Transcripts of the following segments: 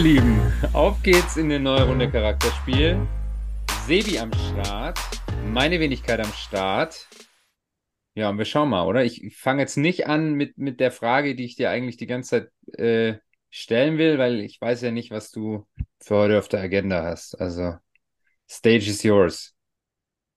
Ihr Lieben, auf geht's in eine neue Runde Charakterspiel. Sebi am Start, meine Wenigkeit am Start. Ja, und wir schauen mal, oder? Ich fange jetzt nicht an mit, mit der Frage, die ich dir eigentlich die ganze Zeit äh, stellen will, weil ich weiß ja nicht, was du für heute auf der Agenda hast. Also, Stage is yours.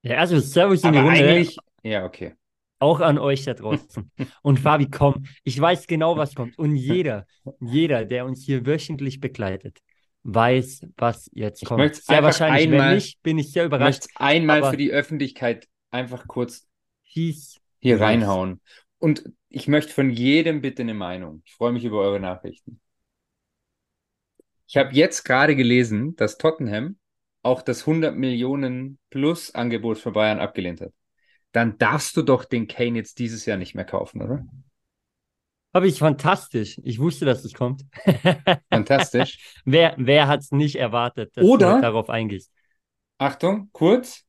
Ja, also Servus in die Runde. eigentlich, ja, okay. Auch an euch da draußen. Und Fabi, komm, ich weiß genau, was kommt. Und jeder, jeder, der uns hier wöchentlich begleitet, weiß, was jetzt kommt. möchte sehr wahrscheinlich, wenn einmal- nicht, bin ich sehr Ich überrascht. möchte einmal für die Öffentlichkeit einfach kurz Hieß, hier reinhauen. Und ich möchte von jedem bitte eine Meinung. Ich freue mich über eure Nachrichten. Ich habe jetzt gerade gelesen, dass Tottenham auch das 100 Millionen plus Angebot für Bayern abgelehnt hat. Dann darfst du doch den Kane jetzt dieses Jahr nicht mehr kaufen, oder? habe ich fantastisch. Ich wusste, dass es kommt. Fantastisch. wer wer hat es nicht erwartet, dass Oder- du darauf eingehst? Achtung, kurz.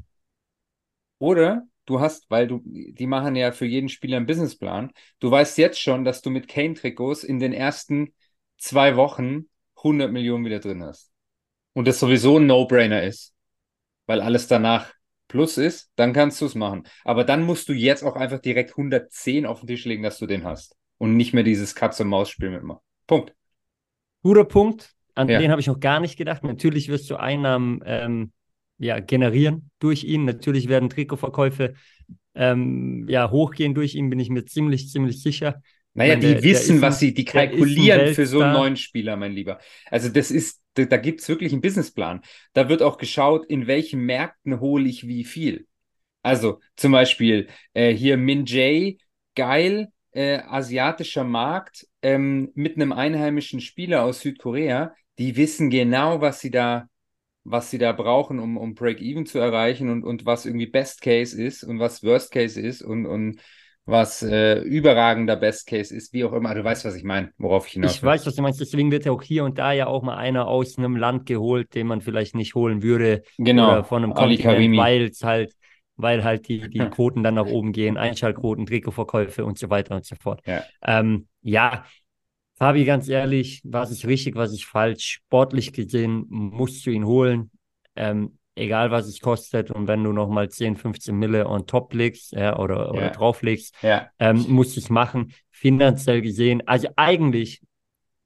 Oder du hast, weil du, die machen ja für jeden Spieler einen Businessplan. Du weißt jetzt schon, dass du mit Kane-Trikots in den ersten zwei Wochen 100 Millionen wieder drin hast. Und das sowieso ein No-Brainer ist, weil alles danach plus ist, dann kannst du es machen. Aber dann musst du jetzt auch einfach direkt 110 auf den Tisch legen, dass du den hast. Und nicht mehr dieses Katz-und-Maus-Spiel mitmachen. Punkt. Guter Punkt. An Ja. den habe ich noch gar nicht gedacht. Natürlich wirst du Einnahmen ähm, ja, generieren durch ihn. Natürlich werden Trikotverkäufe ähm, ja, hochgehen durch ihn, bin ich mir ziemlich, ziemlich sicher. Naja, meine, die wissen, ist was ein- sie, die ein kalkulieren für so einen neuen Spieler, mein Lieber. Also das ist, da, da gibt es wirklich einen Businessplan. Da wird auch geschaut, in welchen Märkten hole ich wie viel. Also zum Beispiel äh, hier Min Jae, geil, äh, asiatischer Markt ähm, mit einem einheimischen Spieler aus Südkorea. Die wissen genau, was sie da, was sie da brauchen, um, um Break-Even zu erreichen und, und was irgendwie Best Case ist und was Worst Case ist und, und was äh, überragender Best Case ist, wie auch immer. Du weißt, was ich meine, worauf ich hinaus Ich weiß, was du meinst. Deswegen wird ja auch hier und da ja auch mal einer aus einem Land geholt, den man vielleicht nicht holen würde. Genau, Oder von einem Ali Kontinent, weil es halt, weil halt die, die Quoten dann nach oben gehen, Einschaltquoten, Trikotverkäufe und so weiter und so fort. Ja. Ähm, ja, Fabi, ganz ehrlich, was ist richtig, was ist falsch? Sportlich gesehen musst du ihn holen, ähm, egal was es kostet. Und wenn du nochmal 10, 15 Mille on top legst ja, oder, oder Ja. drauflegst, Ja, ähm, musst du es machen. Finanziell gesehen, also eigentlich,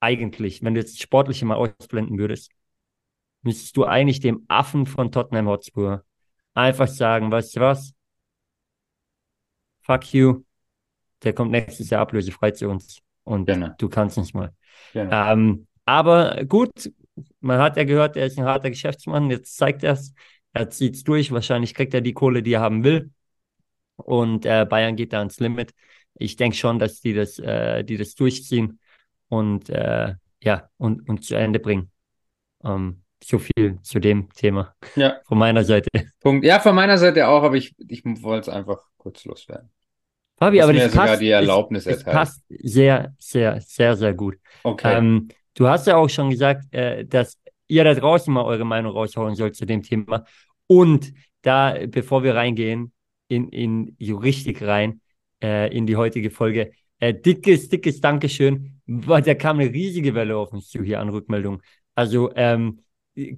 eigentlich, wenn du jetzt das Sportliche mal ausblenden würdest, müsstest du eigentlich dem Affen von Tottenham Hotspur einfach sagen, weißt du was? Fuck you. Der kommt nächstes Jahr ablösefrei zu uns. Und Genau. du kannst nicht mal. genau. Ähm, aber gut, man hat ja gehört, er ist ein harter Geschäftsmann. Jetzt zeigt er es. Er zieht es durch. Wahrscheinlich kriegt er die Kohle, die er haben will. Und äh, Bayern geht da ans Limit. Ich denke schon, dass die das, äh, die das durchziehen und äh, ja, und, und zu Ende bringen. Ähm, so viel zu dem Thema Ja, von meiner Seite. Punkt. Ja, von meiner Seite auch, aber ich, ich wollte es einfach kurz loswerden. Fabi, aber das sogar passt, die Erlaubnis es, es passt sehr, sehr, sehr, sehr gut. Okay. Ähm, du hast ja auch schon gesagt, äh, dass ihr da draußen mal eure Meinung raushauen sollt zu dem Thema. Und da, bevor wir reingehen, in, in richtig rein, äh, in die heutige Folge, äh, dickes, dickes Dankeschön, weil da kam eine riesige Welle auf uns zu hier an Rückmeldungen. Also ähm,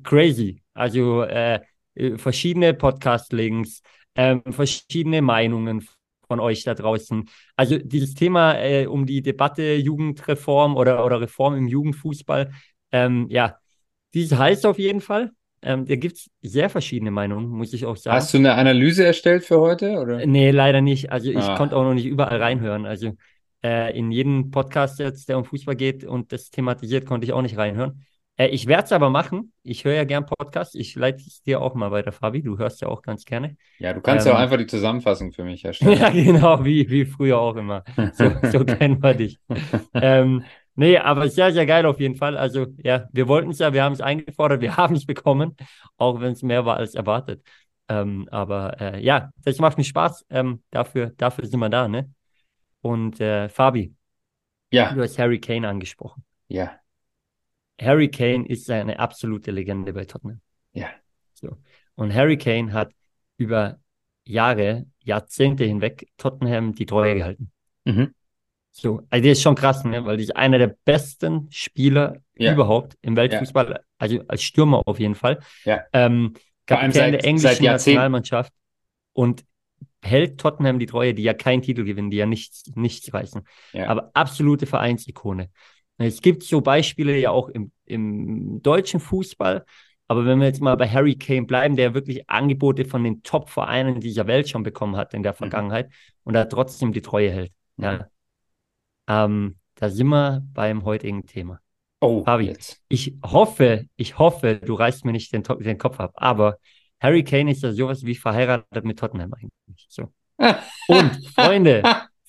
crazy. Also äh, äh, verschiedene Podcast-Links, ähm, verschiedene Meinungen von euch da draußen. Also dieses Thema äh, um die Debatte Jugendreform oder, oder Reform im Jugendfußball, ähm, ja, dies heißt auf jeden Fall. Ähm, da gibt es sehr verschiedene Meinungen, muss ich auch sagen. Hast du eine Analyse erstellt für heute? Oder? Nee, leider nicht. Also ich Ah. konnte auch noch nicht überall reinhören. Also äh, in jeden Podcast jetzt, der um Fußball geht und das thematisiert, konnte ich auch nicht reinhören. Äh, ich werde es aber machen. Ich höre ja gern Podcasts. Ich leite es dir auch mal weiter, Fabi. Du hörst ja auch ganz gerne. Ja, du kannst ja auch Ähm, einfach die Zusammenfassung für mich erstellen. Ja, genau, wie, wie früher auch immer. So, so kennen wir dich. Ähm, nee, aber sehr, sehr geil auf jeden Fall. Also, ja, wir wollten es ja, wir haben es eingefordert, wir haben es bekommen, auch wenn es mehr war als erwartet. Ähm, aber äh, ja, das macht mir Spaß. Ähm, dafür, dafür sind wir da, ne? Und äh, Fabi, Ja, du hast Harry Kane angesprochen. ja, Harry Kane ist eine absolute Legende bei Tottenham. ja. So. Und Harry Kane hat über Jahre, Jahrzehnte hinweg Tottenham die Treue gehalten. Mhm. So, also das ist schon krass, ne? weil das ist einer der besten Spieler Ja. überhaupt im Weltfußball, also als Stürmer auf jeden Fall. Ja. Ähm, Kapitän seit- der englischen. Nationalmannschaft und hält Tottenham die Treue, die ja keinen Titel gewinnen, die ja nichts, nichts reißen. Ja. Aber absolute Vereinsikone. Es gibt so Beispiele ja auch im, im deutschen Fußball, aber wenn wir jetzt mal bei Harry Kane bleiben, der wirklich Angebote von den Top-Vereinen dieser Welt schon bekommen hat in der Vergangenheit und da trotzdem die Treue hält. Ja. Ähm, da sind wir beim heutigen Thema. Oh, Fabi. jetzt. Ich hoffe, ich hoffe, du reißt mir nicht den, den Kopf ab, aber Harry Kane ist ja sowas wie verheiratet mit Tottenham eigentlich. So. Und Freunde,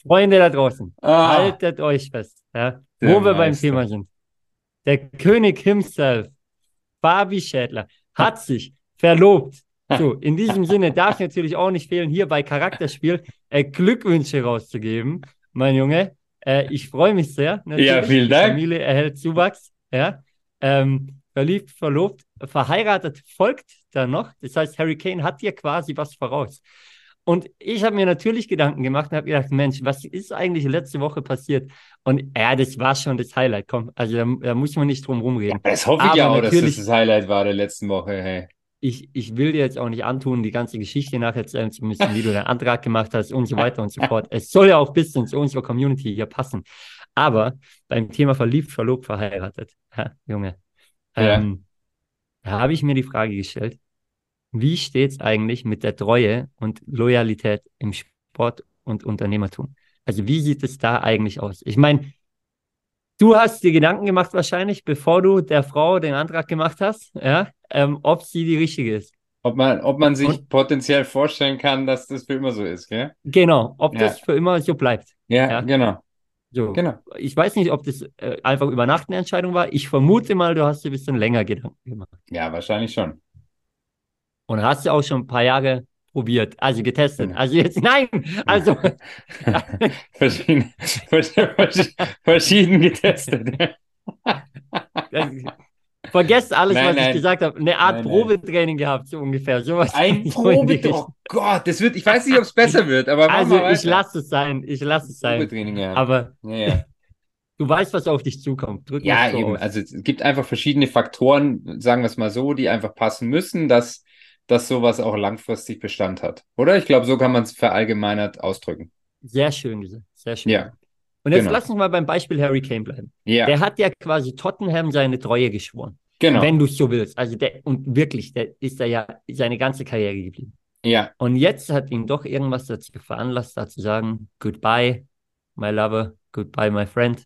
Freunde da draußen, Ah. haltet euch fest, ja, Der wo wir beim. Thema sind. Der König himself, Fabi Schädler, hat sich verlobt. So, in diesem Sinne darf natürlich auch nicht fehlen, hier bei Charakterspiel äh, Glückwünsche rauszugeben, mein Junge. Äh, ich freue mich sehr. Natürlich. Ja, vielen Die Dank. Familie erhält Zuwachs. Ja. Ähm, verliebt, verlobt, verheiratet folgt dann noch. Das heißt, Harry Kane hat dir quasi was voraus. Und ich habe mir natürlich Gedanken gemacht und habe gedacht, Mensch, was ist eigentlich letzte Woche passiert? Und ja, das war schon das Highlight. Komm, also da, da muss man nicht drum rumreden. Das hoffe ich ja Aber auch, dass das das Highlight war der letzten Woche. Hey. Ich, ich will dir jetzt auch nicht antun, die ganze Geschichte nacherzählen zu müssen, wie du den Antrag gemacht hast und so weiter und so fort. Es soll ja auch bisschen zu unserer Community hier passen. Aber beim Thema verliebt, verlobt, verheiratet, ja, Junge, Ja. ähm, da habe ich mir die Frage gestellt, wie steht es eigentlich mit der Treue und Loyalität im Sport und Unternehmertum? Also wie sieht es da eigentlich aus? Ich meine, du hast dir Gedanken gemacht wahrscheinlich, bevor du der Frau den Antrag gemacht hast, ja, ähm, ob sie die richtige ist. Ob man, ob man sich Und- potenziell vorstellen kann, dass das für immer so ist, gell? Genau, ob Ja. das für immer so bleibt. Ja, Ja. genau. So. Genau. Ich weiß nicht, ob das äh, einfach über Nacht eine Entscheidung war. Ich vermute mal, du hast dir ein bisschen länger Gedanken gemacht. Ja, wahrscheinlich schon. Und hast ja auch schon ein paar Jahre probiert, also getestet. Genau. Also jetzt, nein, also Verschieden, verschieden, verschieden getestet. vergesst alles, Nein, was nein. ich gesagt habe. Eine Art Nein. Probetraining gehabt, so ungefähr. Sowas Ein so in die Probe, oh. Gott, das wird, ich weiß nicht, ob es besser wird, aber Also ich lasse es sein, ich lasse es sein. Probetraining, ja. Aber ja, ja. du weißt, was auf dich zukommt. Drück Ja, so eben. aus. Also es gibt einfach verschiedene Faktoren, sagen wir es mal so, die einfach passen müssen, dass, dass sowas auch langfristig Bestand hat. Oder? Ich glaube, so kann man es verallgemeinert ausdrücken. Sehr schön gesagt, sehr schön. Ja, Und jetzt genau. lass uns mal beim Beispiel Harry Kane bleiben. Ja, Der hat ja quasi Tottenham seine Treue geschworen. genau. Wenn du es so willst. Also der, und wirklich, der ist da ja seine ganze Karriere geblieben. Ja, Und jetzt hat ihn doch irgendwas dazu veranlasst, da zu sagen, goodbye, my lover, goodbye, my friend.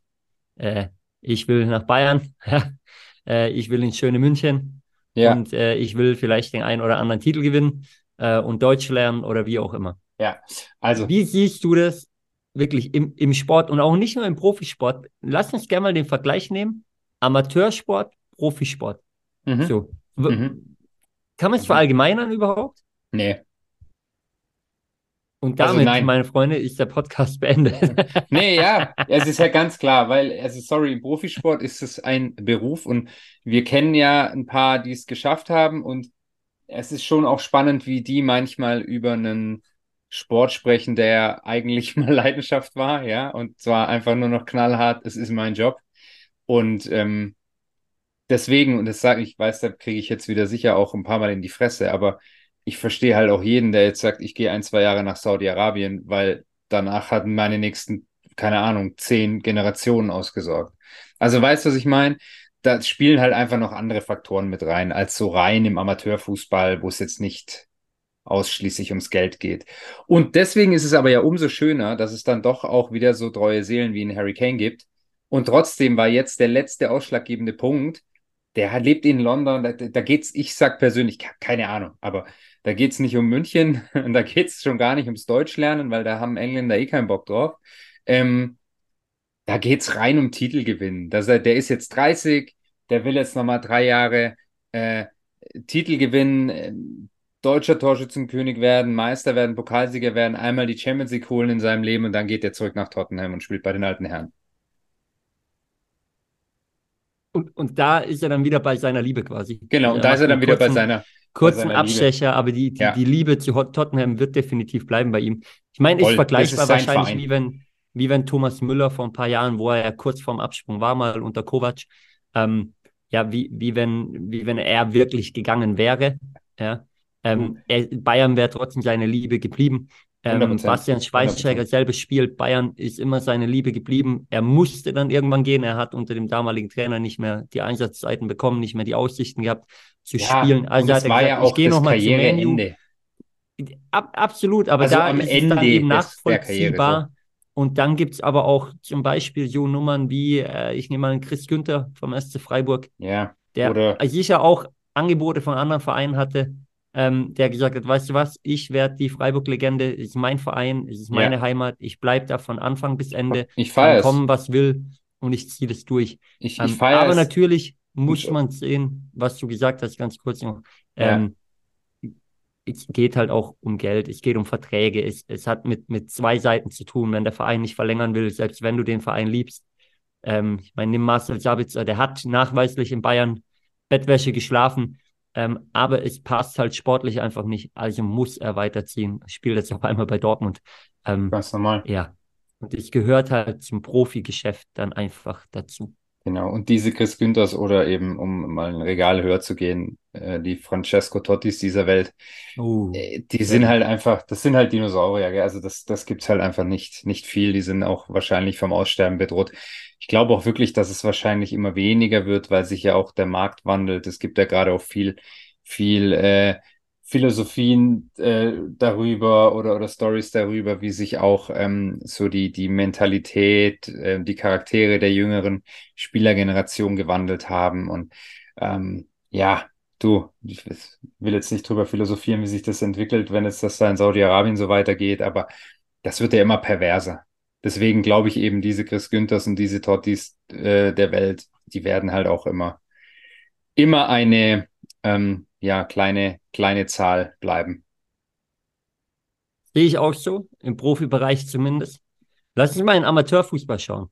Äh, ich will nach Bayern, äh, ich will ins schöne München ja, und äh, ich will vielleicht den einen oder anderen Titel gewinnen äh, und Deutsch lernen oder wie auch immer. ja. Also, Wie siehst du das wirklich im, im Sport und auch nicht nur im Profisport? Lass uns gerne mal den Vergleich nehmen. Amateursport, Profisport. mhm. So. Mhm. Kann man es Mhm. verallgemeinern überhaupt? Nee. Und Also damit, nein. meine Freunde, ist der Podcast beendet. Nee, ja, es ist ja ganz klar, weil, also sorry, im Profisport ist es ein Beruf und wir kennen ja ein paar, die es geschafft haben und es ist schon auch spannend, wie die manchmal über einen Sport sprechen, der eigentlich mal Leidenschaft war, ja, und zwar einfach nur noch knallhart, es ist mein Job. Und ähm, deswegen, und das sage ich, weiß, da kriege ich jetzt wieder sicher auch ein paar Mal in die Fresse, aber ich verstehe halt auch jeden, der jetzt sagt, ich gehe ein, zwei Jahre nach Saudi-Arabien, weil danach hatten meine nächsten, keine Ahnung, zehn Generationen ausgesorgt. Also weißt du, was ich meine? Da spielen halt einfach noch andere Faktoren mit rein, als so rein im Amateurfußball, wo es jetzt nicht ausschließlich ums Geld geht. Und deswegen ist es aber ja umso schöner, dass es dann doch auch wieder so treue Seelen wie in Harry Kane gibt. Und trotzdem war jetzt der letzte ausschlaggebende Punkt, der lebt in London, da, da geht's, ich sag persönlich, keine Ahnung, aber da geht's nicht um München und da geht's schon gar nicht ums Deutschlernen, weil da haben Engländer eh keinen Bock drauf. Ähm, da geht's rein um Titelgewinn. Das, der ist jetzt 30, der will jetzt nochmal drei Jahre äh, Titel gewinnen, äh, deutscher Torschützenkönig werden, Meister werden, Pokalsieger werden, einmal die Champions League holen in seinem Leben und dann geht er zurück nach Tottenham und spielt bei den alten Herren. Und, und da ist er dann wieder bei seiner Liebe quasi. Genau, und da ist er dann wieder bei seiner, kurzen Liebe. Abstecher, aber die, die, Ja. die Liebe zu Tottenham wird definitiv bleiben bei ihm. Ich meine, ist vergleichbar wahrscheinlich Verein. wie wenn, wie wenn Thomas Müller vor ein paar Jahren, wo er ja kurz vorm Absprung war, mal unter Kovac, ähm, ja, wie, wie, wenn, wie wenn er wirklich gegangen wäre. Ja. Ähm, er, Bayern wäre trotzdem seine Liebe geblieben. Ähm, Bastian Schweinsteiger selbes Spiel. Bayern ist immer seine Liebe geblieben. Er musste dann irgendwann gehen. Er hat unter dem damaligen Trainer nicht mehr die Einsatzzeiten bekommen, nicht mehr die Aussichten gehabt zu ja, spielen. Also das war gesagt, ja auch ich gehe noch mal zu Manu. Ab, absolut, aber also da ist Ende es dann eben nachvollziehbar. Und dann gibt es aber auch zum Beispiel so Nummern wie, äh, ich nehme mal einen Chris Günther vom SC Freiburg, ja, der sicher auch Angebote von anderen Vereinen hatte, ähm, der gesagt hat, weißt du was, ich werde die Freiburg-Legende, es ist mein Verein, es ist meine ja. Heimat, ich bleibe da von Anfang bis Ende, ich kann kommen, was will und ich ziehe das durch. Ich, ähm, ich aber es. natürlich muss man sehen, was du gesagt hast, ganz kurz noch. Ähm, es geht halt auch um Geld, es geht um Verträge, es, es hat mit, mit zwei Seiten zu tun, wenn der Verein nicht verlängern will, selbst wenn du den Verein liebst. Ähm, ich meine, nimm Marcel Sabitzer, der hat nachweislich in Bayern Bettwäsche geschlafen, ähm, aber es passt halt sportlich einfach nicht, also muss er weiterziehen. Spielt jetzt auf einmal bei Dortmund. Ähm, Ganz normal. Ja. Und es gehört halt zum Profigeschäft dann einfach dazu. Genau, und diese Chris Günthers oder eben, um mal ein Regal höher zu gehen, äh, die Francesco Tottis dieser Welt, uh, äh, die sind ja. halt einfach, das sind halt Dinosaurier, gell? also das, das gibt's halt einfach nicht, nicht viel, die sind auch wahrscheinlich vom Aussterben bedroht. Ich glaube auch wirklich, dass es wahrscheinlich immer weniger wird, weil sich ja auch der Markt wandelt. Es gibt ja gerade auch viel, viel äh, Philosophien äh, darüber oder, oder Stories darüber, wie sich auch ähm, so die, die Mentalität, äh, die Charaktere der jüngeren Spielergeneration gewandelt haben. Und ähm, ja, du, ich will jetzt nicht drüber philosophieren, wie sich das entwickelt, wenn es das da in Saudi-Arabien so weitergeht, aber das wird ja immer perverser. Deswegen glaube ich eben, diese Chris Günthers und diese Tottis äh, der Welt, die werden halt auch immer, immer eine ähm, ja, kleine, kleine Zahl bleiben. Sehe ich auch so, im Profibereich zumindest. Lass uns mal in Amateurfußball schauen.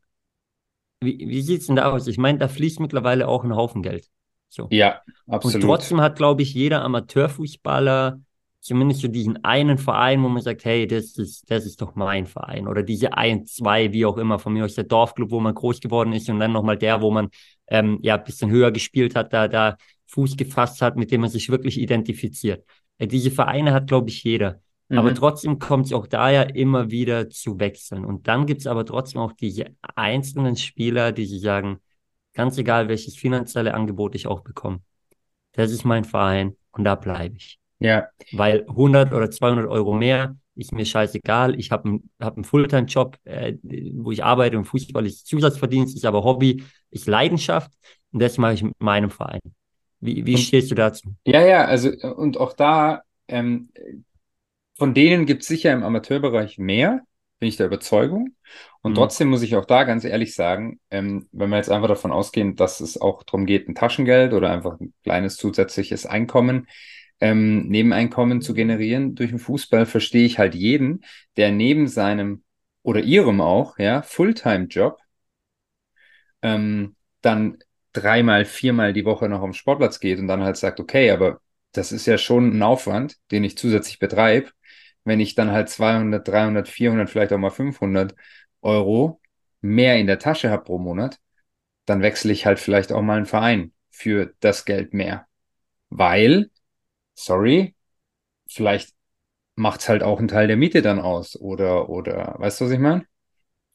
Wie, wie sieht es denn da aus? Ich meine, da fließt mittlerweile auch ein Haufen Geld. So. Ja, absolut. Und trotzdem hat, glaube ich, jeder Amateurfußballer zumindest so diesen einen Verein, wo man sagt, hey, das ist, das ist doch mein Verein. Oder diese ein, zwei, wie auch immer, von mir aus der Dorfclub, wo man groß geworden ist und dann nochmal der, wo man ähm, ja ein bisschen höher gespielt hat, da, da Fuß gefasst hat, mit dem man sich wirklich identifiziert. Äh, diese Vereine hat, glaube ich, jeder. Mhm. Aber trotzdem kommt es auch da ja immer wieder zu wechseln. Und dann gibt es aber trotzdem auch diese einzelnen Spieler, die sie sagen, ganz egal, welches finanzielle Angebot ich auch bekomme, das ist mein Verein und da bleibe ich. Ja. Weil 100 oder 200 Euro mehr ist mir scheißegal. Ich habe einen, hab einen Fulltime-Job, äh, wo ich arbeite und Fußball ist Zusatzverdienst, ist aber Hobby, ist Leidenschaft und das mache ich mit meinem Verein. Wie, wie stehst du dazu? Ja, ja, also und auch da, ähm, von denen gibt es sicher im Amateurbereich mehr, bin ich der Überzeugung. Und mhm. trotzdem muss ich auch da ganz ehrlich sagen, ähm, wenn wir jetzt einfach davon ausgehen, dass es auch darum geht, ein Taschengeld oder einfach ein kleines zusätzliches Einkommen, ähm, Nebeneinkommen zu generieren durch den Fußball, verstehe ich halt jeden, der neben seinem oder ihrem auch, ja, Fulltime-Job ähm, dann dreimal, viermal die Woche noch am Sportplatz geht und dann halt sagt, okay, aber das ist ja schon ein Aufwand, den ich zusätzlich betreibe. Wenn ich dann halt 200, 300, 400, vielleicht auch mal 500 Euro mehr in der Tasche habe pro Monat, dann wechsle ich halt vielleicht auch mal einen Verein für das Geld mehr. Weil, sorry, vielleicht macht's halt auch einen Teil der Miete dann aus oder, oder, weißt du, was ich meine?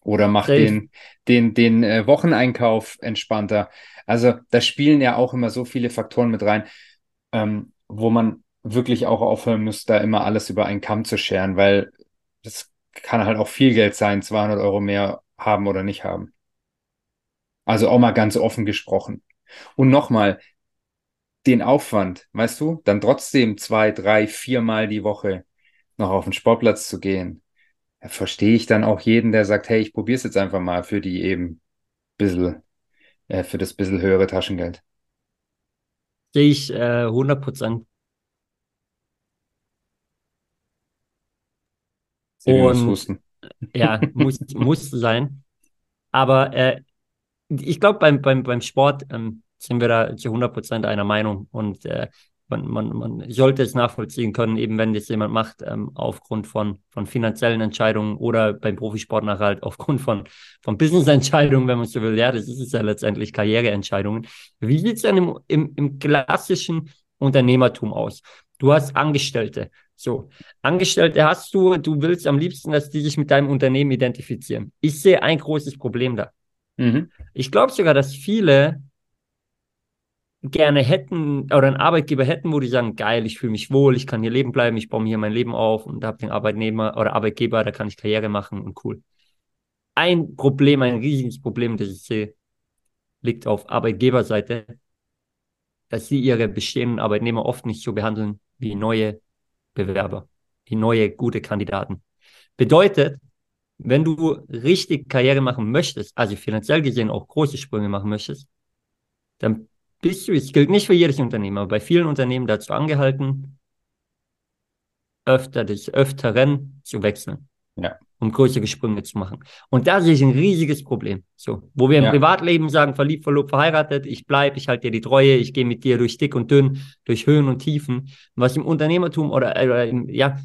Oder macht den, den, den äh, Wocheneinkauf entspannter. Also da spielen ja auch immer so viele Faktoren mit rein, ähm, wo man wirklich auch aufhören muss, da immer alles über einen Kamm zu scheren, weil das kann halt auch viel Geld sein, 200 Euro mehr haben oder nicht haben. Also auch mal ganz offen gesprochen. Und nochmal, den Aufwand, weißt du, dann trotzdem zwei, drei, viermal die Woche noch auf den Sportplatz zu gehen, verstehe ich dann auch jeden, der sagt, hey, ich probiere es jetzt einfach mal für die eben bisschen, äh, für das bisschen höhere Taschengeld. Sehe ich äh, 100 Prozent. Und ja, muss, muss sein. Aber äh, ich glaube, beim, beim, beim Sport ähm, sind wir da zu 100 Prozent einer Meinung. Und äh, man, man, man sollte es nachvollziehen können, eben wenn das jemand macht, ähm, aufgrund von, von finanziellen Entscheidungen oder beim Profisport nachher halt aufgrund von, von Business-Entscheidungen, wenn man so will. Ja, das ist es ja letztendlich Karriereentscheidungen. Wie sieht es denn im, im, im klassischen Unternehmertum aus? Du hast Angestellte. So, Angestellte hast du, du willst am liebsten, dass die sich mit deinem Unternehmen identifizieren. Ich sehe ein großes Problem da. Mhm. Ich glaube sogar, dass viele gerne hätten oder einen Arbeitgeber hätten, wo die sagen, geil, ich fühle mich wohl, ich kann hier leben bleiben, ich baue mir hier mein Leben auf und habe den Arbeitnehmer oder Arbeitgeber, da kann ich Karriere machen und cool. Ein Problem, ein riesiges Problem, das ich sehe, liegt auf Arbeitgeberseite, dass sie ihre bestehenden Arbeitnehmer oft nicht so behandeln wie neue Bewerber, wie neue gute Kandidaten. Bedeutet, wenn du richtig Karriere machen möchtest, also finanziell gesehen auch große Sprünge machen möchtest, dann bist du, es gilt nicht für jedes Unternehmen, aber bei vielen Unternehmen dazu angehalten, öfter des Öfteren zu wechseln. Ja. Um größere Sprünge zu machen. Und da sehe ich ein riesiges Problem. So, wo wir im ja. Privatleben sagen, verliebt, verlobt, verheiratet, ich bleibe, ich halte dir die Treue, ich gehe mit dir durch dick und dünn, durch Höhen und Tiefen. Was im Unternehmertum oder, oder im, ja,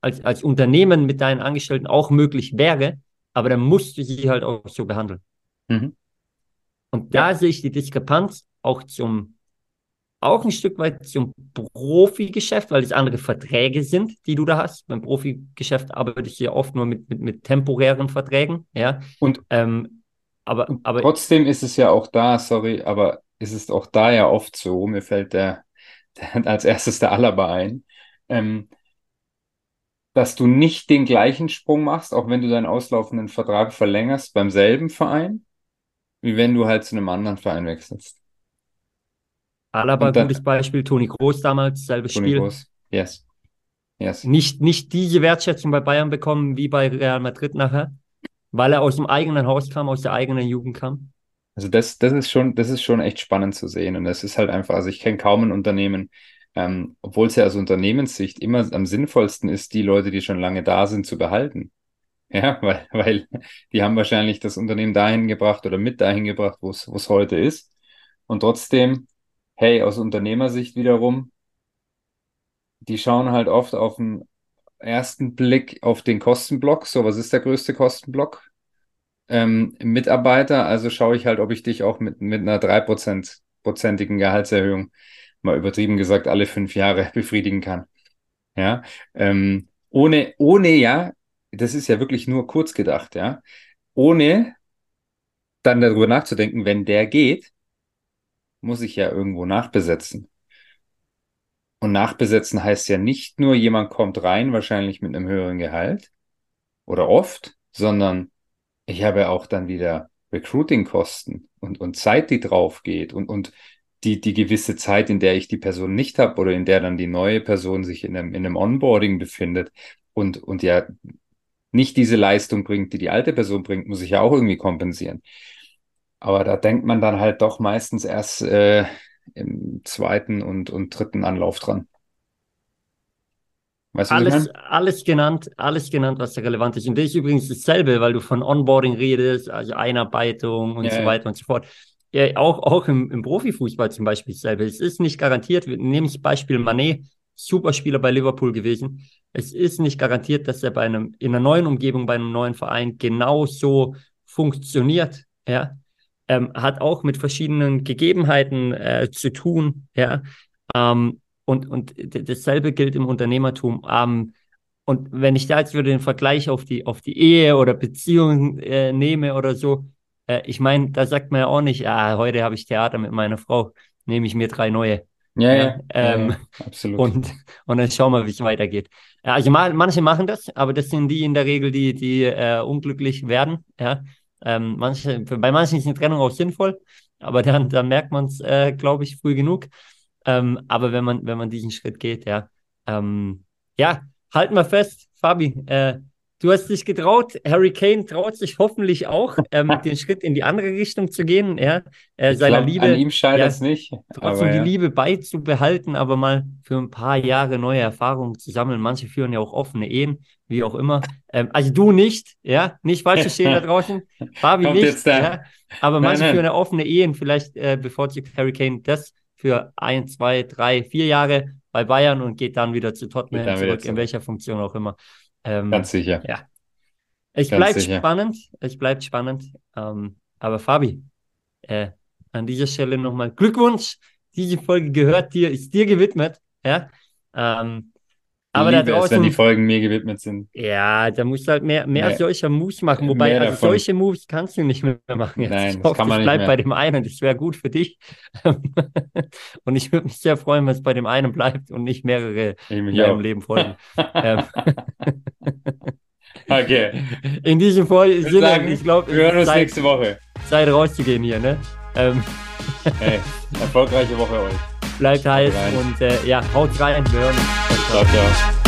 als, als Unternehmen mit deinen Angestellten auch möglich wäre, aber dann musst du sie halt auch so behandeln. Mhm. Und da ja. sehe ich die Diskrepanz auch zum, auch ein Stück weit zum Profigeschäft, weil es andere Verträge sind, die du da hast. Beim Profigeschäft arbeitest du ja oft nur mit, mit, mit temporären Verträgen, ja. Und, ähm, aber, aber trotzdem ist es ja auch da, sorry, aber ist es auch da ja oft so, mir fällt der, der als erstes der Alaba ein, ähm, dass du nicht den gleichen Sprung machst, auch wenn du deinen auslaufenden Vertrag verlängerst beim selben Verein, wie wenn du halt zu einem anderen Verein wechselst. Alaba, dann, gutes Beispiel, Toni Groß damals, selbes Toni Spiel. Groß, yes. Yes. Nicht, nicht diese Wertschätzung bei Bayern bekommen wie bei Real Madrid nachher, weil er aus dem eigenen Haus kam, aus der eigenen Jugend kam. Also das, das ist schon, das ist schon echt spannend zu sehen. Und das ist halt einfach, also ich kenne kaum ein Unternehmen, ähm, obwohl es ja aus Unternehmenssicht immer am sinnvollsten ist, die Leute, die schon lange da sind, zu behalten. Ja, weil, weil die haben wahrscheinlich das Unternehmen dahin gebracht oder mit dahin gebracht, wo es heute ist. Und trotzdem hey, aus Unternehmersicht wiederum, die schauen halt oft auf den ersten Blick auf den Kostenblock. So, was ist der größte Kostenblock? Ähm, Mitarbeiter, also schaue ich halt, ob ich dich auch mit, mit einer 3%igen Gehaltserhöhung, mal übertrieben gesagt, alle fünf Jahre befriedigen kann. Ja, ähm, ohne, ohne, ja, das ist ja wirklich nur kurz gedacht, ja, ohne dann darüber nachzudenken, wenn der geht, muss ich ja irgendwo nachbesetzen. Und nachbesetzen heißt ja nicht nur, jemand kommt rein, wahrscheinlich mit einem höheren Gehalt oder oft, sondern ich habe auch dann wieder Recruiting-Kosten und, und Zeit, die drauf geht und, und die, die gewisse Zeit, in der ich die Person nicht habe oder in der dann die neue Person sich in einem, in einem Onboarding befindet und, und ja nicht diese Leistung bringt, die die alte Person bringt, muss ich ja auch irgendwie kompensieren. Aber da denkt man dann halt doch meistens erst äh, im zweiten und, und dritten Anlauf dran. Weißt du, alles, alles genannt, alles genannt, was da relevant ist. Und das ist übrigens dasselbe, weil du von Onboarding redest, also Einarbeitung und ja, so weiter ja. und so fort. Ja, auch, auch im, im Profifußball zum Beispiel dasselbe. Es ist nicht garantiert, nehmen das Beispiel Manet, Superspieler bei Liverpool gewesen. Es ist nicht garantiert, dass er bei einem, in einer neuen Umgebung, bei einem neuen Verein genauso funktioniert. Ja, ähm, hat auch mit verschiedenen Gegebenheiten äh, zu tun, ja. Ähm, und, und dasselbe gilt im Unternehmertum. Ähm, und wenn ich da jetzt wieder den Vergleich auf die, auf die Ehe oder Beziehung äh, nehme oder so, äh, ich meine, da sagt man ja auch nicht, ah, heute habe ich Theater mit meiner Frau, nehme ich mir drei neue. Ja, ja, ähm, ja, absolut. Und, und dann schauen wir, wie es weitergeht. Also manche machen das, aber das sind die in der Regel, die, die äh, unglücklich werden. Ja, ähm, manche, bei manchen ist eine Trennung auch sinnvoll, aber dann, dann merkt man es, äh, glaube ich, früh genug. Ähm, aber wenn man, wenn man diesen Schritt geht, ja, ähm, ja, halten wir fest, Fabi, äh, Du hast dich getraut, Harry Kane traut sich hoffentlich auch, ähm, den Schritt in die andere Richtung zu gehen, ja, äh, seiner glaub, Liebe. An ihm scheitert es ja, nicht. Trotzdem die ja. Liebe beizubehalten, aber mal für ein paar Jahre neue Erfahrungen zu sammeln. Manche führen ja auch offene Ehen, wie auch immer. Ähm, also du nicht, ja, nicht falsch verstehen da draußen. Fabi Kommt nicht, ja, aber manche nein, nein. führen ja offene Ehen. Vielleicht äh, bevorzugt Harry Kane das für ein, zwei, drei, vier Jahre bei Bayern und geht dann wieder zu Tottenham wieder zurück, in welcher Funktion auch immer. Ähm, Ganz sicher. ja. Bleibt sicher. spannend. Es bleibt spannend. Ähm, aber Fabi, äh, an dieser Stelle nochmal Glückwunsch. Diese Folge gehört dir, ist dir gewidmet. Ja. Ähm, aber ich da liebe es, wenn draußen, die Folgen mir gewidmet sind. ja, da musst du halt mehr, mehr Mehr- solcher Moves machen. Wobei, also davon. solche Moves kannst du nicht mehr machen. Jetzt. Nein, ich das hoffe, kann man bleibt mehr. bei dem einen. Das wäre gut für dich. und ich würde mich sehr freuen, wenn es bei dem einen bleibt und nicht mehrere in auch. Leben folgen. ähm, Okay. in diesem Fall Ich sagen, ich glaube, wir hören uns Zeit, nächste Woche. Zeit rauszugehen hier. Ne? Ähm, Hey, erfolgreiche Woche euch. Bleibt heiß und äh, ja, haut rein. Wir hören uns. Ciao, ciao.